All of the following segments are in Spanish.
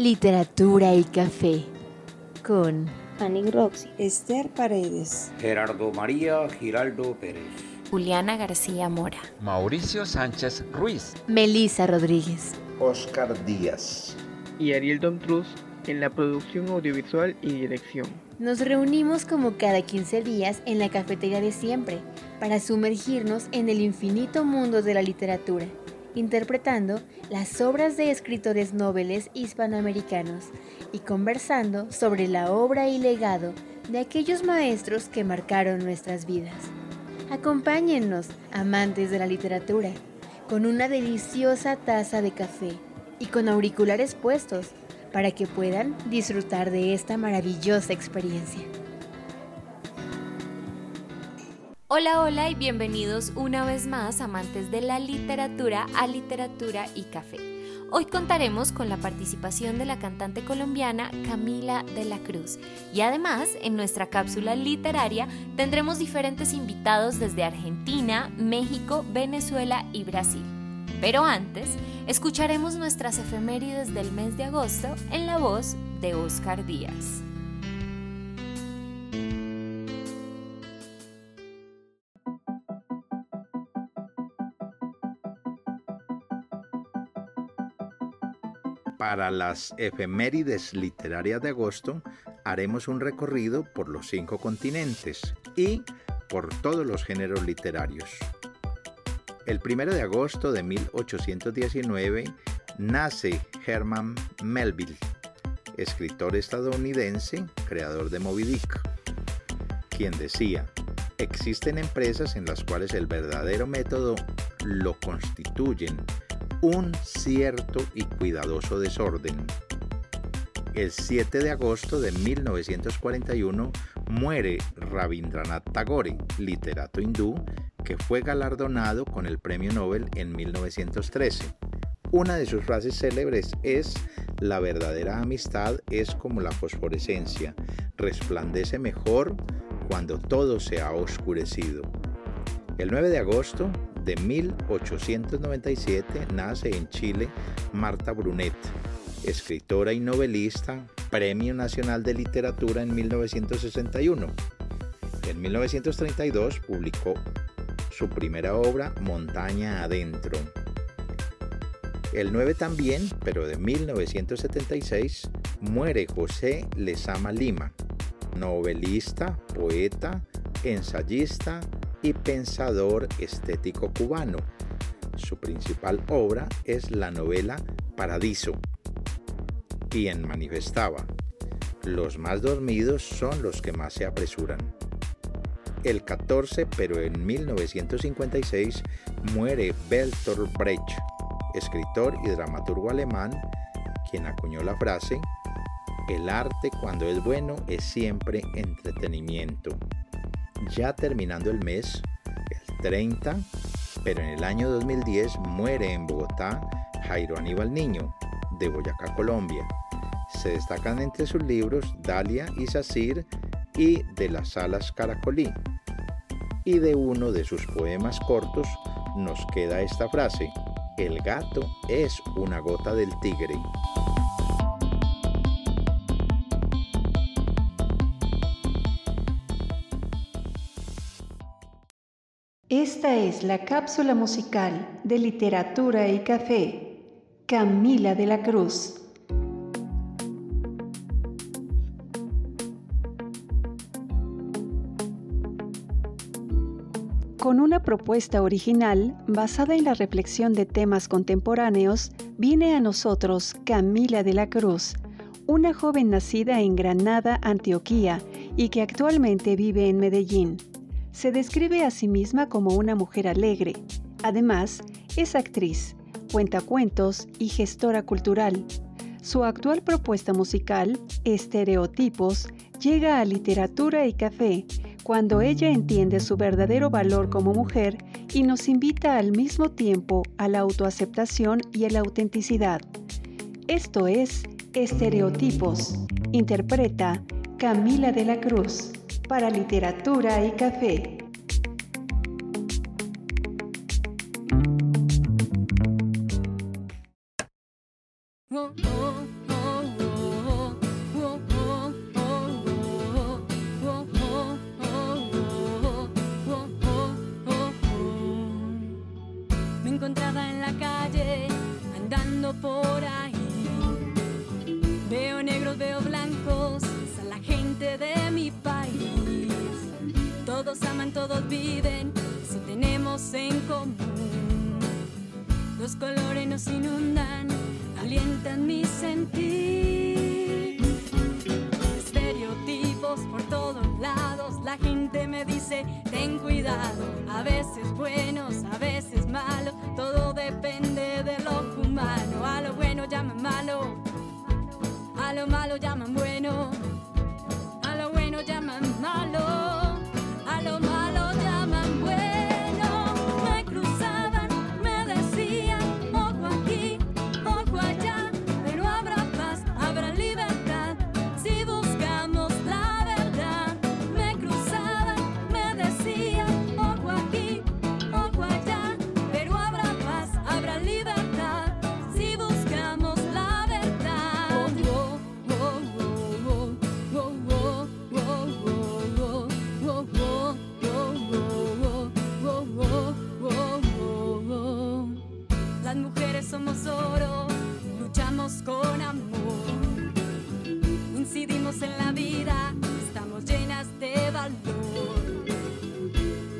Literatura y Café con Fanny Roxy, Esther Paredes, Gerardo María Giraldo Pérez, Juliana García Mora, Mauricio Sánchez Ruiz, Melisa Rodríguez, Oscar Díaz y Ariel Domtruz en la producción audiovisual y dirección. Nos reunimos como cada 15 días en la cafetería de siempre para sumergirnos en el infinito mundo de la literatura interpretando las obras de escritores nobles hispanoamericanos y conversando sobre la obra y legado de aquellos maestros que marcaron nuestras vidas. Acompáñennos, amantes de la literatura, con una deliciosa taza de café y con auriculares puestos para que puedan disfrutar de esta maravillosa experiencia. Hola, hola y bienvenidos una vez más, amantes de la literatura, a Literatura y Café. Hoy contaremos con la participación de la cantante colombiana Camila de la Cruz y además en nuestra cápsula literaria tendremos diferentes invitados desde Argentina, México, Venezuela y Brasil. Pero antes, escucharemos nuestras efemérides del mes de agosto en la voz de Oscar Díaz. Para las efemérides literarias de agosto haremos un recorrido por los cinco continentes y por todos los géneros literarios. El 1 de agosto de 1819 nace Herman Melville, escritor estadounidense, creador de Moby Dick, quien decía, existen empresas en las cuales el verdadero método lo constituyen un cierto y cuidadoso desorden. El 7 de agosto de 1941 muere Rabindranath Tagore, literato hindú, que fue galardonado con el Premio Nobel en 1913. Una de sus frases célebres es, la verdadera amistad es como la fosforescencia, resplandece mejor cuando todo se ha oscurecido. El 9 de agosto de 1897 nace en Chile Marta Brunet, escritora y novelista, Premio Nacional de Literatura en 1961. En 1932 publicó su primera obra, Montaña Adentro. El 9 también, pero de 1976, muere José Lezama Lima, novelista, poeta, ensayista, y pensador estético cubano. Su principal obra es la novela Paradiso, quien manifestaba, los más dormidos son los que más se apresuran. El 14, pero en 1956, muere Bertolt Brecht, escritor y dramaturgo alemán, quien acuñó la frase, el arte cuando es bueno es siempre entretenimiento ya terminando el mes, el 30, pero en el año 2010 muere en Bogotá Jairo Aníbal Niño, de Boyacá, Colombia. Se destacan entre sus libros Dalia y Sacir y De las alas caracolí. Y de uno de sus poemas cortos nos queda esta frase, el gato es una gota del tigre. Esta es la cápsula musical de literatura y café. Camila de la Cruz. Con una propuesta original basada en la reflexión de temas contemporáneos, viene a nosotros Camila de la Cruz, una joven nacida en Granada, Antioquía, y que actualmente vive en Medellín se describe a sí misma como una mujer alegre. Además, es actriz, cuenta cuentos y gestora cultural. Su actual propuesta musical, Estereotipos, llega a literatura y café cuando ella entiende su verdadero valor como mujer y nos invita al mismo tiempo a la autoaceptación y a la autenticidad. Esto es Estereotipos. Interpreta Camila de la Cruz para literatura y café. Dice, ten cuidado, a veces buenos, a veces malos, todo depende de lo humano, a lo bueno llaman malo a lo malo llaman bueno, con amor. Incidimos en la vida, estamos llenas de valor.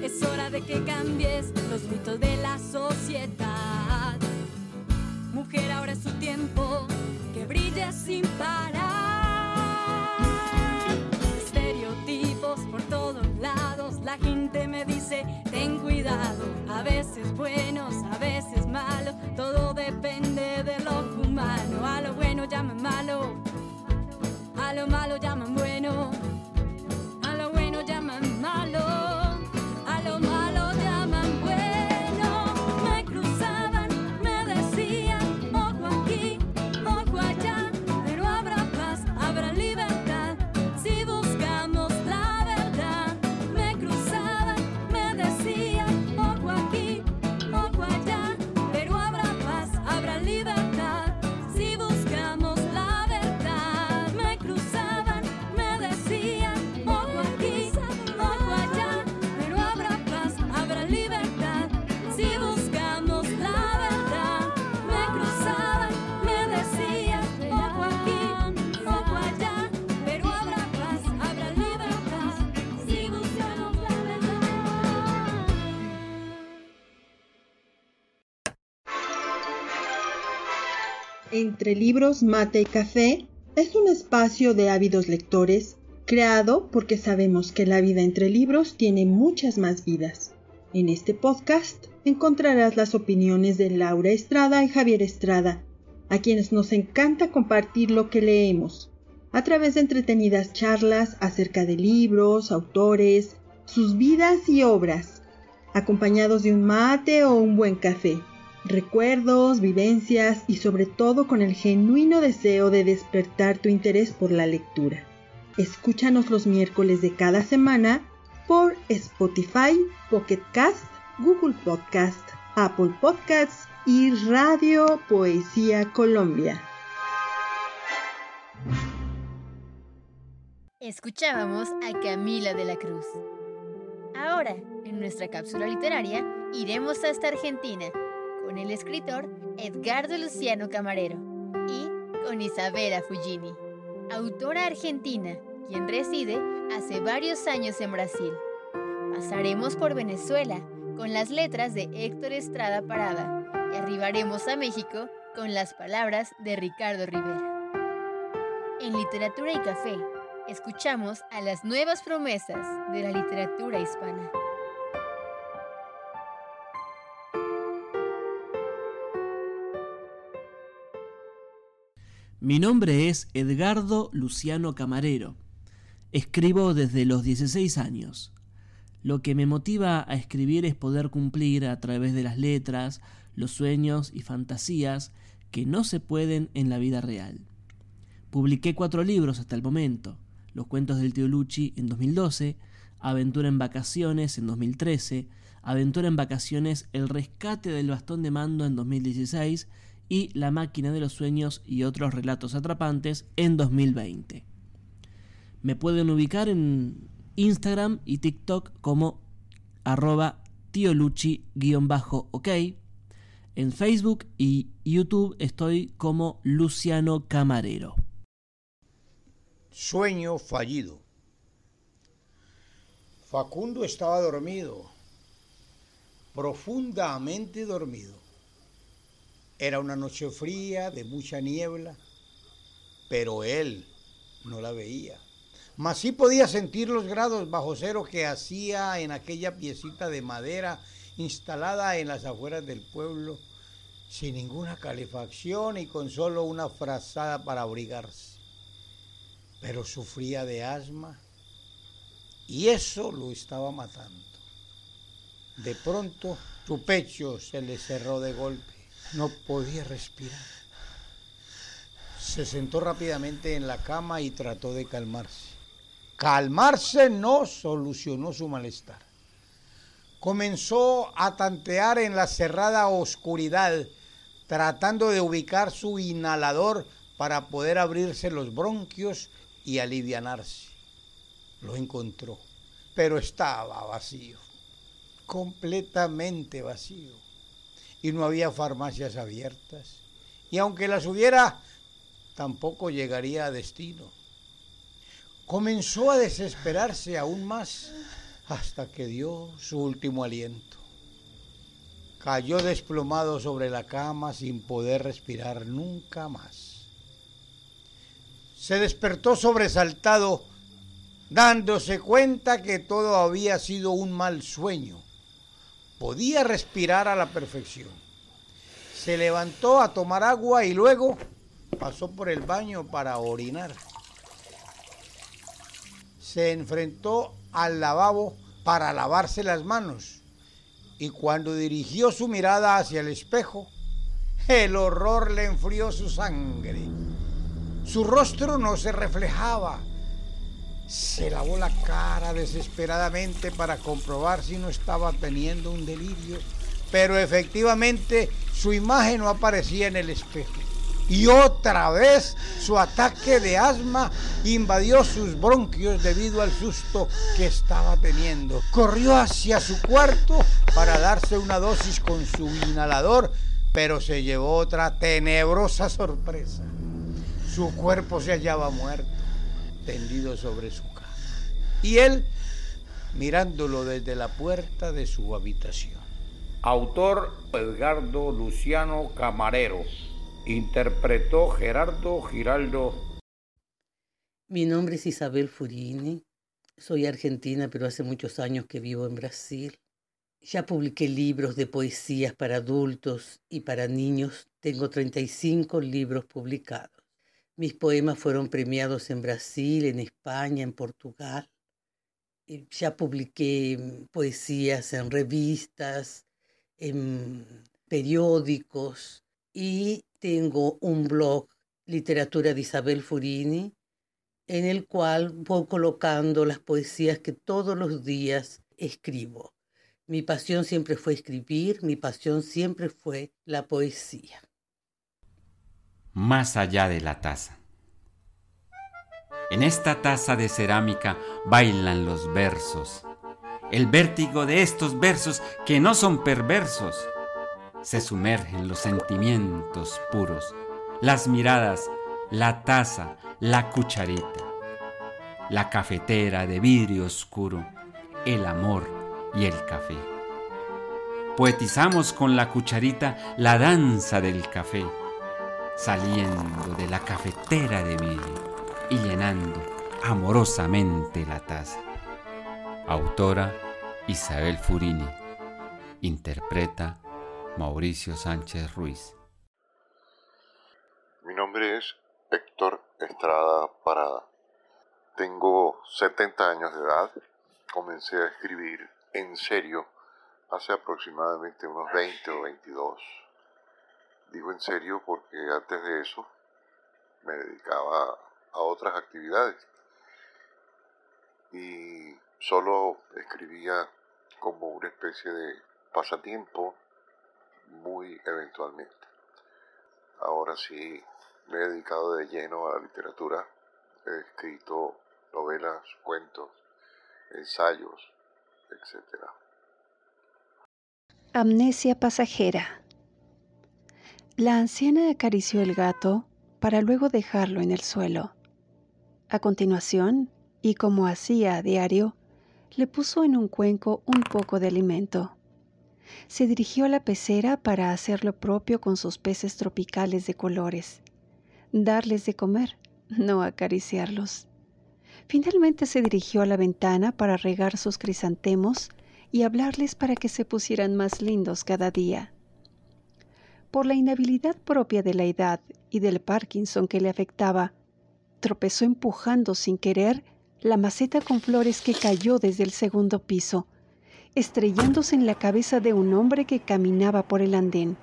Es hora de que cambies los mitos de la sociedad. Mujer, ahora es su tiempo, que brille sin parar. La gente me dice, ten cuidado, a veces buenos, a veces malos, todo depende de lo humano. A lo bueno llaman malo, a lo malo llaman bueno, a lo bueno llaman malo. Entre libros, mate y café es un espacio de ávidos lectores creado porque sabemos que la vida entre libros tiene muchas más vidas. En este podcast encontrarás las opiniones de Laura Estrada y Javier Estrada, a quienes nos encanta compartir lo que leemos, a través de entretenidas charlas acerca de libros, autores, sus vidas y obras, acompañados de un mate o un buen café recuerdos, vivencias y sobre todo con el genuino deseo de despertar tu interés por la lectura. Escúchanos los miércoles de cada semana por Spotify, Pocket Cast, Google Podcast, Apple Podcasts y Radio Poesía Colombia. Escuchábamos a Camila de la Cruz. Ahora, en nuestra cápsula literaria, iremos hasta Argentina con el escritor Edgardo Luciano Camarero y con Isabela Fugini, autora argentina, quien reside hace varios años en Brasil. Pasaremos por Venezuela con las letras de Héctor Estrada Parada y arribaremos a México con las palabras de Ricardo Rivera. En Literatura y Café, escuchamos a las nuevas promesas de la literatura hispana. Mi nombre es Edgardo Luciano Camarero. Escribo desde los 16 años. Lo que me motiva a escribir es poder cumplir a través de las letras los sueños y fantasías que no se pueden en la vida real. Publiqué cuatro libros hasta el momento. Los cuentos del tío Luchi en 2012, Aventura en vacaciones en 2013, Aventura en vacaciones El rescate del bastón de mando en 2016 y La máquina de los sueños y otros relatos atrapantes en 2020. Me pueden ubicar en Instagram y TikTok como arroba tioluchi-ok. En Facebook y YouTube estoy como Luciano Camarero. Sueño fallido. Facundo estaba dormido, profundamente dormido. Era una noche fría, de mucha niebla, pero él no la veía. Mas sí podía sentir los grados bajo cero que hacía en aquella piecita de madera instalada en las afueras del pueblo, sin ninguna calefacción y con solo una frazada para abrigarse. Pero sufría de asma y eso lo estaba matando. De pronto su pecho se le cerró de golpe. No podía respirar. Se sentó rápidamente en la cama y trató de calmarse. Calmarse no solucionó su malestar comenzó a tantear en la cerrada oscuridad, tratando de ubicar su inhalador para poder abrirse los bronquios y alivianarse. Lo encontró, pero estaba vacío, completamente vacío. Y no había farmacias abiertas. Y aunque las hubiera, tampoco llegaría a destino. Comenzó a desesperarse aún más hasta que dio su último aliento. Cayó desplomado sobre la cama sin poder respirar nunca más. Se despertó sobresaltado, dándose cuenta que todo había sido un mal sueño. Podía respirar a la perfección. Se levantó a tomar agua y luego pasó por el baño para orinar. Se enfrentó al lavabo para lavarse las manos y cuando dirigió su mirada hacia el espejo, el horror le enfrió su sangre. Su rostro no se reflejaba. Se lavó la cara desesperadamente para comprobar si no estaba teniendo un delirio, pero efectivamente su imagen no aparecía en el espejo. Y otra vez su ataque de asma invadió sus bronquios debido al susto que estaba teniendo. Corrió hacia su cuarto para darse una dosis con su inhalador, pero se llevó otra tenebrosa sorpresa. Su cuerpo se hallaba muerto, tendido sobre su cama. Y él mirándolo desde la puerta de su habitación. Autor Edgardo Luciano Camarero. Interpretó Gerardo Giraldo. Mi nombre es Isabel Furini. Soy argentina, pero hace muchos años que vivo en Brasil. Ya publiqué libros de poesías para adultos y para niños. Tengo 35 libros publicados. Mis poemas fueron premiados en Brasil, en España, en Portugal. Ya publiqué poesías en revistas, en periódicos y tengo un blog, Literatura de Isabel Furini, en el cual voy colocando las poesías que todos los días escribo. Mi pasión siempre fue escribir, mi pasión siempre fue la poesía. Más allá de la taza. En esta taza de cerámica bailan los versos. El vértigo de estos versos que no son perversos se sumergen los sentimientos puros, las miradas, la taza, la cucharita, la cafetera de vidrio oscuro, el amor y el café. Poetizamos con la cucharita la danza del café, saliendo de la cafetera de vidrio y llenando amorosamente la taza. Autora Isabel Furini. Interpreta Mauricio Sánchez Ruiz. Mi nombre es Héctor Estrada Parada. Tengo 70 años de edad. Comencé a escribir en serio hace aproximadamente unos 20 o 22. Digo en serio porque antes de eso me dedicaba a otras actividades y solo escribía como una especie de pasatiempo muy eventualmente. Ahora sí me he dedicado de lleno a la literatura. He escrito novelas, cuentos, ensayos, etc. Amnesia pasajera. La anciana acarició el gato para luego dejarlo en el suelo. A continuación, y como hacía a diario, le puso en un cuenco un poco de alimento. Se dirigió a la pecera para hacer lo propio con sus peces tropicales de colores. Darles de comer, no acariciarlos. Finalmente se dirigió a la ventana para regar sus crisantemos y hablarles para que se pusieran más lindos cada día. Por la inhabilidad propia de la edad y del Parkinson que le afectaba, tropezó empujando sin querer la maceta con flores que cayó desde el segundo piso, estrellándose en la cabeza de un hombre que caminaba por el andén,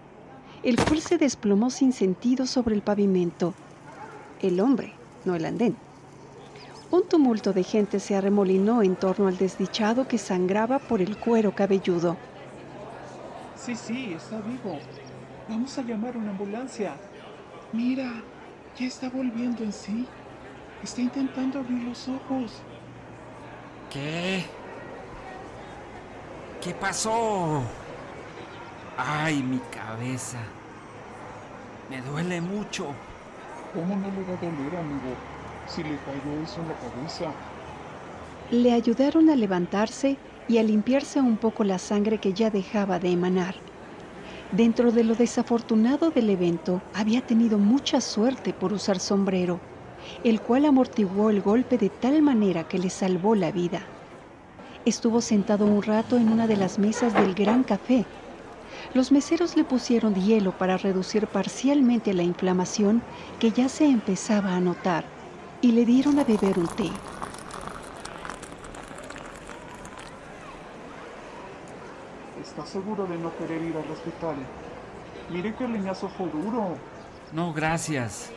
el cual se desplomó sin sentido sobre el pavimento. El hombre, no el andén. Un tumulto de gente se arremolinó en torno al desdichado que sangraba por el cuero cabelludo. Sí, sí, está vivo. Vamos a llamar una ambulancia. Mira, ya está volviendo en sí. Está intentando abrir los ojos. ¿Qué? ¿Qué pasó? Ay, mi cabeza. Me duele mucho. ¿Cómo no le va a doler, amigo? Si le cayó eso en la cabeza. Le ayudaron a levantarse y a limpiarse un poco la sangre que ya dejaba de emanar. Dentro de lo desafortunado del evento, había tenido mucha suerte por usar sombrero, el cual amortiguó el golpe de tal manera que le salvó la vida. Estuvo sentado un rato en una de las mesas del gran café. Los meseros le pusieron hielo para reducir parcialmente la inflamación que ya se empezaba a notar y le dieron a beber un té. ¿Está seguro de no querer ir al hospital? Mire que leñazo fue duro. No, gracias.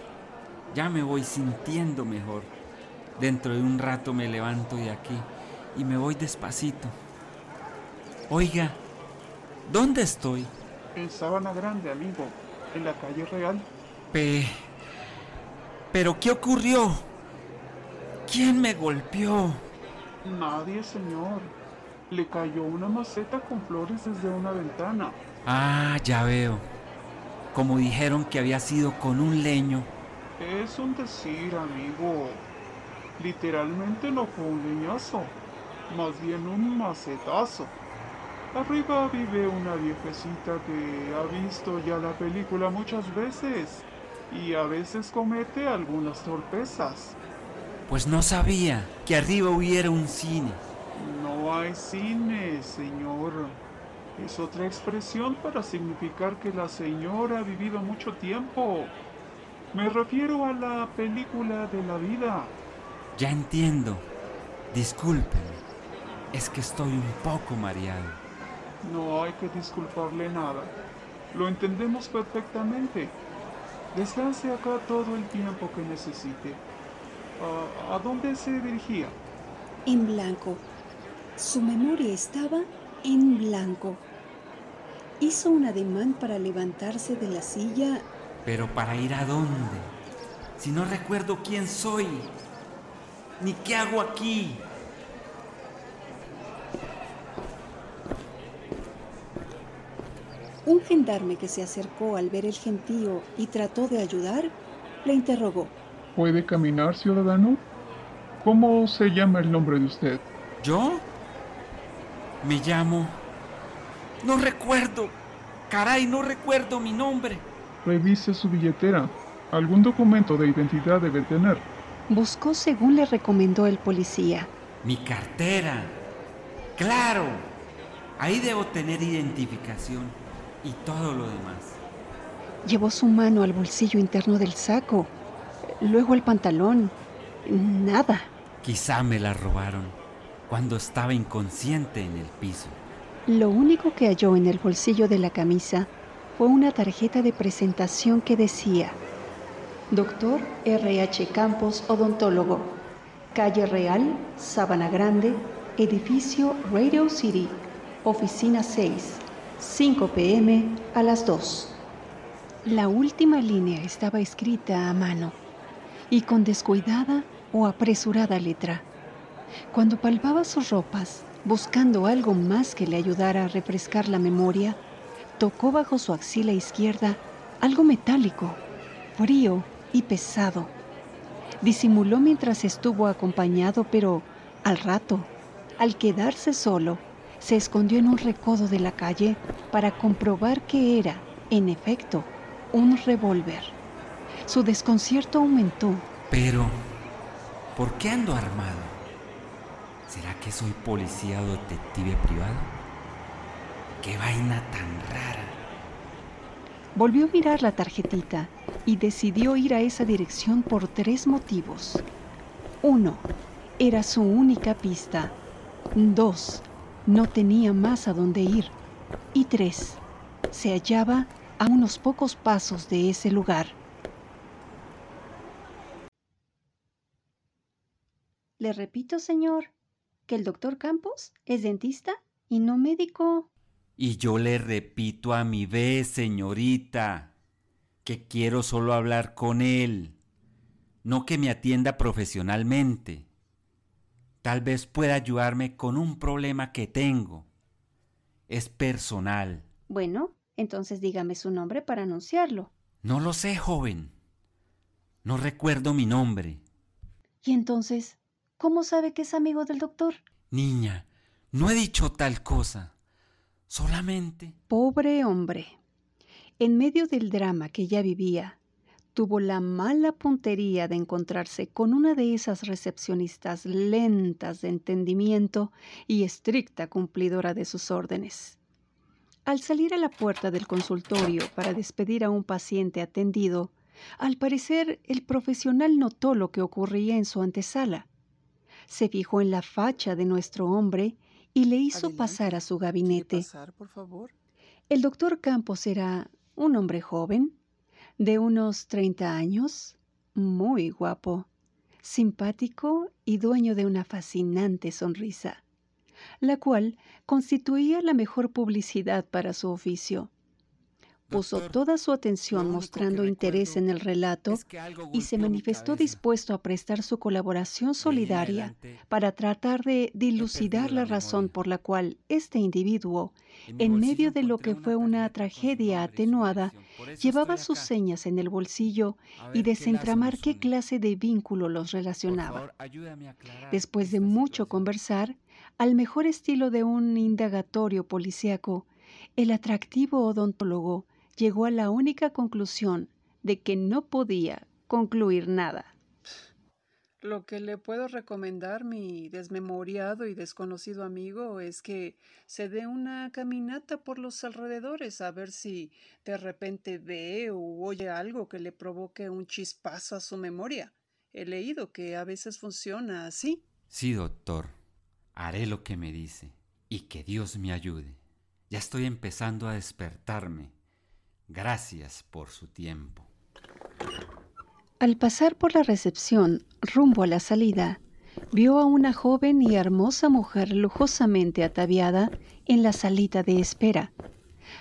Ya me voy sintiendo mejor. Dentro de un rato me levanto de aquí y me voy despacito. Oiga, ¿dónde estoy? En Sabana Grande, amigo. En la calle Real. Pe... ¿Pero qué ocurrió? ¿Quién me golpeó? Nadie, señor. Le cayó una maceta con flores desde una ventana. Ah, ya veo. Como dijeron que había sido con un leño. Es un decir, amigo. Literalmente no fue un leñazo, más bien un macetazo. Arriba vive una viejecita que ha visto ya la película muchas veces y a veces comete algunas torpezas. Pues no sabía que arriba hubiera un cine. No hay cine, señor. Es otra expresión para significar que la señora ha vivido mucho tiempo. Me refiero a la película de la vida. Ya entiendo. Discúlpeme. Es que estoy un poco mareado. No hay que disculparle nada. Lo entendemos perfectamente. Descanse acá todo el tiempo que necesite. ¿A, ¿A dónde se dirigía? En blanco. Su memoria estaba en blanco. Hizo un ademán para levantarse de la silla. Pero para ir a dónde? Si no recuerdo quién soy, ni qué hago aquí. Un gendarme que se acercó al ver el gentío y trató de ayudar, le interrogó. ¿Puede caminar, ciudadano? ¿Cómo se llama el nombre de usted? ¿Yo? Me llamo... No recuerdo. Caray, no recuerdo mi nombre. Revise su billetera. Algún documento de identidad debe tener. Buscó según le recomendó el policía. Mi cartera. Claro. Ahí debo tener identificación y todo lo demás. Llevó su mano al bolsillo interno del saco, luego el pantalón. Nada. Quizá me la robaron cuando estaba inconsciente en el piso. Lo único que halló en el bolsillo de la camisa fue una tarjeta de presentación que decía, Doctor R.H. Campos, odontólogo, calle Real, Sabana Grande, edificio Radio City, oficina 6, 5 pm a las 2. La última línea estaba escrita a mano y con descuidada o apresurada letra. Cuando palpaba sus ropas, buscando algo más que le ayudara a refrescar la memoria, tocó bajo su axila izquierda algo metálico, frío y pesado. Disimuló mientras estuvo acompañado, pero al rato, Al quedarse solo, se escondió en un recodo de la calle para comprobar que era, en efecto, un revólver. Su desconcierto aumentó. Pero, ¿por qué ando armado? ¿Será que soy policía o detective privado? ¡Qué vaina tan rara! Volvió a mirar la tarjetita y decidió ir a esa dirección por tres motivos. Uno, era su única pista. Dos, no tenía más a dónde ir. Y tres, se hallaba a unos pocos pasos de ese lugar. Le repito, señor, que el doctor Campos es dentista y no médico. Y yo le repito a mi vez, señorita, que quiero solo hablar con él, no que me atienda profesionalmente. Tal vez pueda ayudarme con un problema que tengo. Es personal. Bueno, entonces dígame su nombre para anunciarlo. No lo sé, joven. No recuerdo mi nombre. ¿Y entonces, cómo sabe que es amigo del doctor? Niña, no he dicho tal cosa. Solamente... Pobre hombre. En medio del drama que ya vivía, tuvo la mala puntería de encontrarse con una de esas recepcionistas lentas de entendimiento y estricta cumplidora de sus órdenes. Al salir a la puerta del consultorio para despedir a un paciente atendido, al parecer el profesional notó lo que ocurría en su antesala. Se fijó en la facha de nuestro hombre y le hizo pasar a su gabinete. por favor? El doctor Campos era un hombre joven, de unos 30 años, muy guapo, simpático y dueño de una fascinante sonrisa, la cual constituía la mejor publicidad para su oficio puso toda su atención mostrando interés en el relato y se manifestó dispuesto a prestar su colaboración solidaria para tratar de dilucidar la razón por la cual este individuo, en medio de lo que fue una tragedia atenuada, llevaba sus señas en el bolsillo y desentramar qué clase de vínculo los relacionaba. Después de mucho conversar, al mejor estilo de un indagatorio policíaco, el atractivo odontólogo llegó a la única conclusión de que no podía concluir nada. Lo que le puedo recomendar, mi desmemoriado y desconocido amigo, es que se dé una caminata por los alrededores a ver si de repente ve o oye algo que le provoque un chispazo a su memoria. He leído que a veces funciona así. Sí, doctor. Haré lo que me dice y que Dios me ayude. Ya estoy empezando a despertarme. Gracias por su tiempo. Al pasar por la recepción rumbo a la salida, vio a una joven y hermosa mujer lujosamente ataviada en la salita de espera.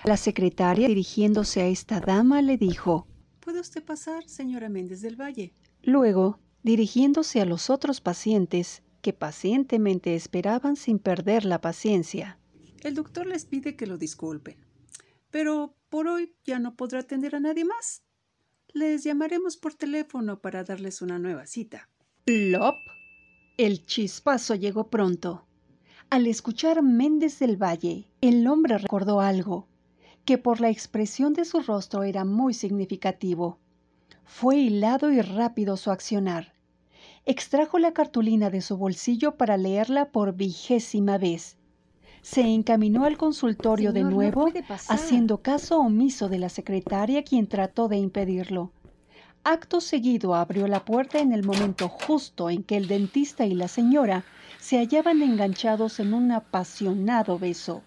La secretaria, dirigiéndose a esta dama, le dijo, ¿Puede usted pasar, señora Méndez del Valle? Luego, dirigiéndose a los otros pacientes, que pacientemente esperaban sin perder la paciencia. El doctor les pide que lo disculpen pero por hoy ya no podrá atender a nadie más. Les llamaremos por teléfono para darles una nueva cita. ¡Plop! El chispazo llegó pronto. Al escuchar Méndez del Valle, el hombre recordó algo, que por la expresión de su rostro era muy significativo. Fue hilado y rápido su accionar. Extrajo la cartulina de su bolsillo para leerla por vigésima vez se encaminó al consultorio de nuevo, haciendo caso omiso de la secretaria quien trató de impedirlo. Acto seguido abrió la puerta en el momento justo en que el dentista y la señora se hallaban enganchados en un apasionado beso.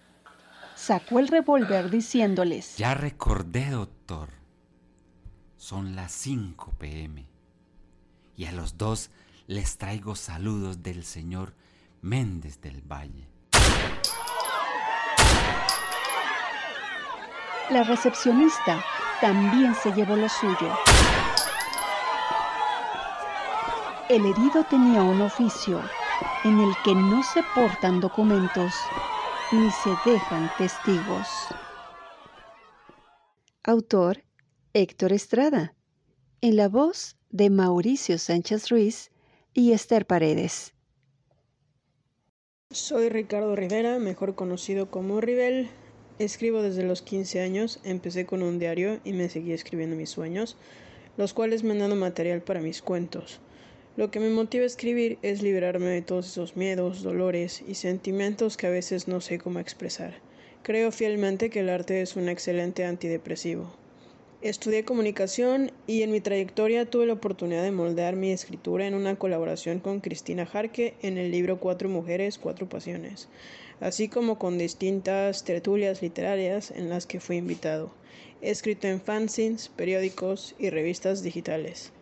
Sacó el revólver diciéndoles, Ya recordé, doctor. Son las 5 pm. Y a los dos les traigo saludos del señor Méndez del Valle. La recepcionista también se llevó lo suyo. El herido tenía un oficio en el que no se portan documentos ni se dejan testigos. Autor Héctor Estrada. En la voz de Mauricio Sánchez Ruiz y Esther Paredes. Soy Ricardo Rivera, mejor conocido como Rivel. Escribo desde los 15 años, empecé con un diario y me seguí escribiendo mis sueños, los cuales me han dado material para mis cuentos. Lo que me motiva a escribir es liberarme de todos esos miedos, dolores y sentimientos que a veces no sé cómo expresar. Creo fielmente que el arte es un excelente antidepresivo. Estudié comunicación y en mi trayectoria tuve la oportunidad de moldear mi escritura en una colaboración con Cristina Jarque en el libro Cuatro Mujeres, Cuatro Pasiones, así como con distintas tertulias literarias en las que fui invitado. He escrito en fanzines, periódicos y revistas digitales.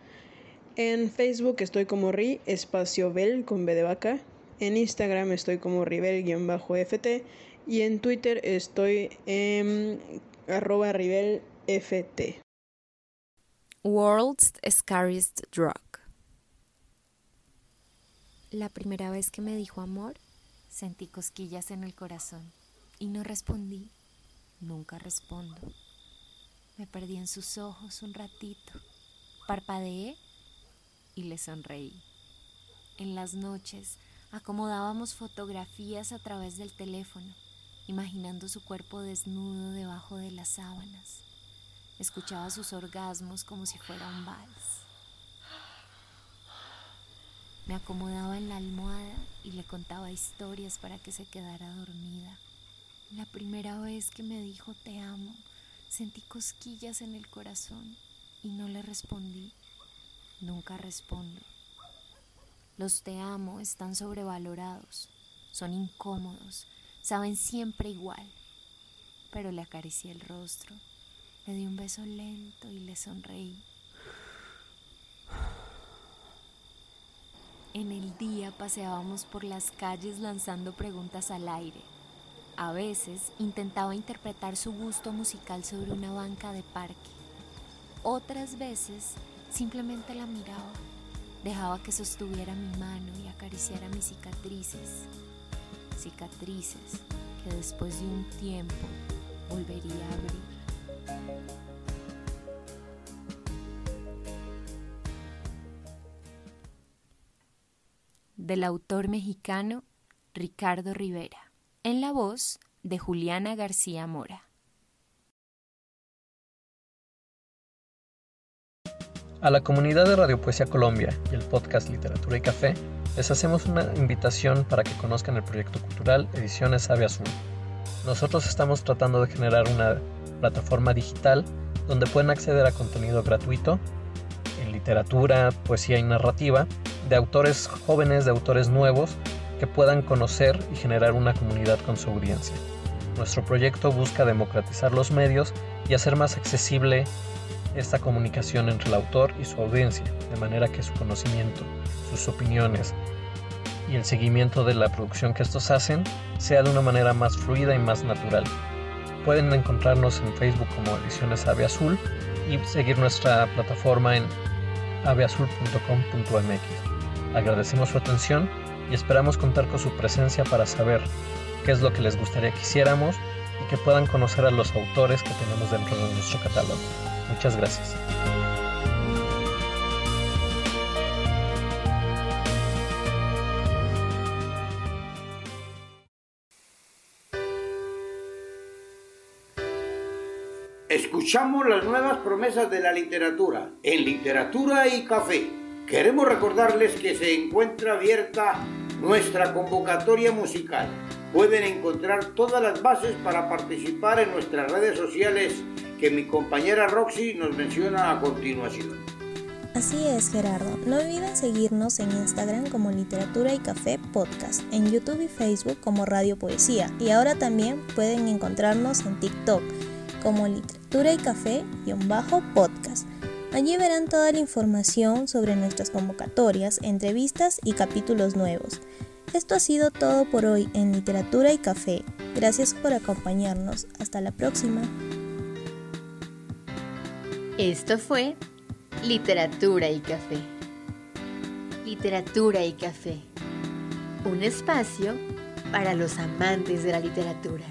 En Facebook estoy como Ri, espacio Bel con B de vaca. En Instagram estoy como Ribel-FT y en Twitter estoy en arroba RibelFT. World's Scariest Drug. La primera vez que me dijo amor, sentí cosquillas en el corazón y no respondí. Nunca respondo. Me perdí en sus ojos un ratito. Parpadeé y le sonreí. En las noches acomodábamos fotografías a través del teléfono, imaginando su cuerpo desnudo debajo de las sábanas. Escuchaba sus orgasmos como si fuera un vals. Me acomodaba en la almohada y le contaba historias para que se quedara dormida. La primera vez que me dijo te amo, sentí cosquillas en el corazón y no le respondí. Nunca respondo. Los te amo están sobrevalorados, son incómodos, saben siempre igual. Pero le acaricié el rostro, le di un beso lento y le sonreí. En el día paseábamos por las calles lanzando preguntas al aire. A veces intentaba interpretar su gusto musical sobre una banca de parque. Otras veces Simplemente la miraba, dejaba que sostuviera mi mano y acariciara mis cicatrices, cicatrices que después de un tiempo volvería a abrir. Del autor mexicano Ricardo Rivera, en la voz de Juliana García Mora. A la comunidad de Radio Poesía Colombia y el podcast Literatura y Café, les hacemos una invitación para que conozcan el proyecto cultural Ediciones Ave Azul. Nosotros estamos tratando de generar una plataforma digital donde pueden acceder a contenido gratuito en literatura, poesía y narrativa de autores jóvenes, de autores nuevos que puedan conocer y generar una comunidad con su audiencia. Nuestro proyecto busca democratizar los medios y hacer más accesible esta comunicación entre el autor y su audiencia, de manera que su conocimiento, sus opiniones y el seguimiento de la producción que estos hacen sea de una manera más fluida y más natural. Pueden encontrarnos en Facebook como Ediciones Ave Azul y seguir nuestra plataforma en aveazul.com.mx. Agradecemos su atención y esperamos contar con su presencia para saber qué es lo que les gustaría que hiciéramos y que puedan conocer a los autores que tenemos dentro de nuestro catálogo. Muchas gracias. Escuchamos las nuevas promesas de la literatura en Literatura y Café. Queremos recordarles que se encuentra abierta nuestra convocatoria musical. Pueden encontrar todas las bases para participar en nuestras redes sociales que mi compañera Roxy nos menciona a continuación. Así es, Gerardo. No olviden seguirnos en Instagram como Literatura y Café Podcast, en YouTube y Facebook como Radio Poesía y ahora también pueden encontrarnos en TikTok como Literatura y Café-podcast. Allí verán toda la información sobre nuestras convocatorias, entrevistas y capítulos nuevos. Esto ha sido todo por hoy en Literatura y Café. Gracias por acompañarnos. Hasta la próxima. Esto fue Literatura y Café. Literatura y Café. Un espacio para los amantes de la literatura.